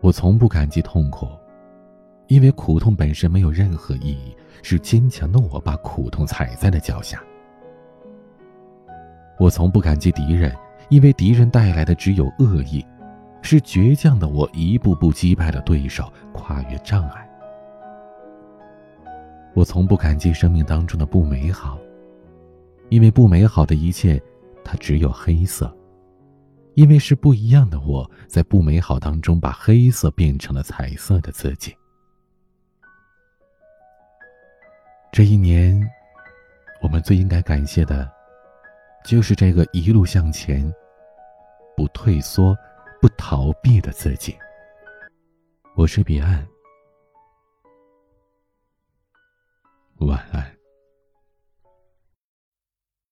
我从不感激痛苦，因为苦痛本身没有任何意义，是坚强的我把苦痛踩在了脚下。我从不感激敌人，因为敌人带来的只有恶意，是倔强的我一步步击败了对手，跨越障碍。我从不感激生命当中的不美好，因为不美好的一切，它只有黑色。因为是不一样的，我在不美好当中把黑色变成了彩色的自己。这一年，我们最应该感谢的，就是这个一路向前、不退缩、不逃避的自己。我是彼岸，晚安。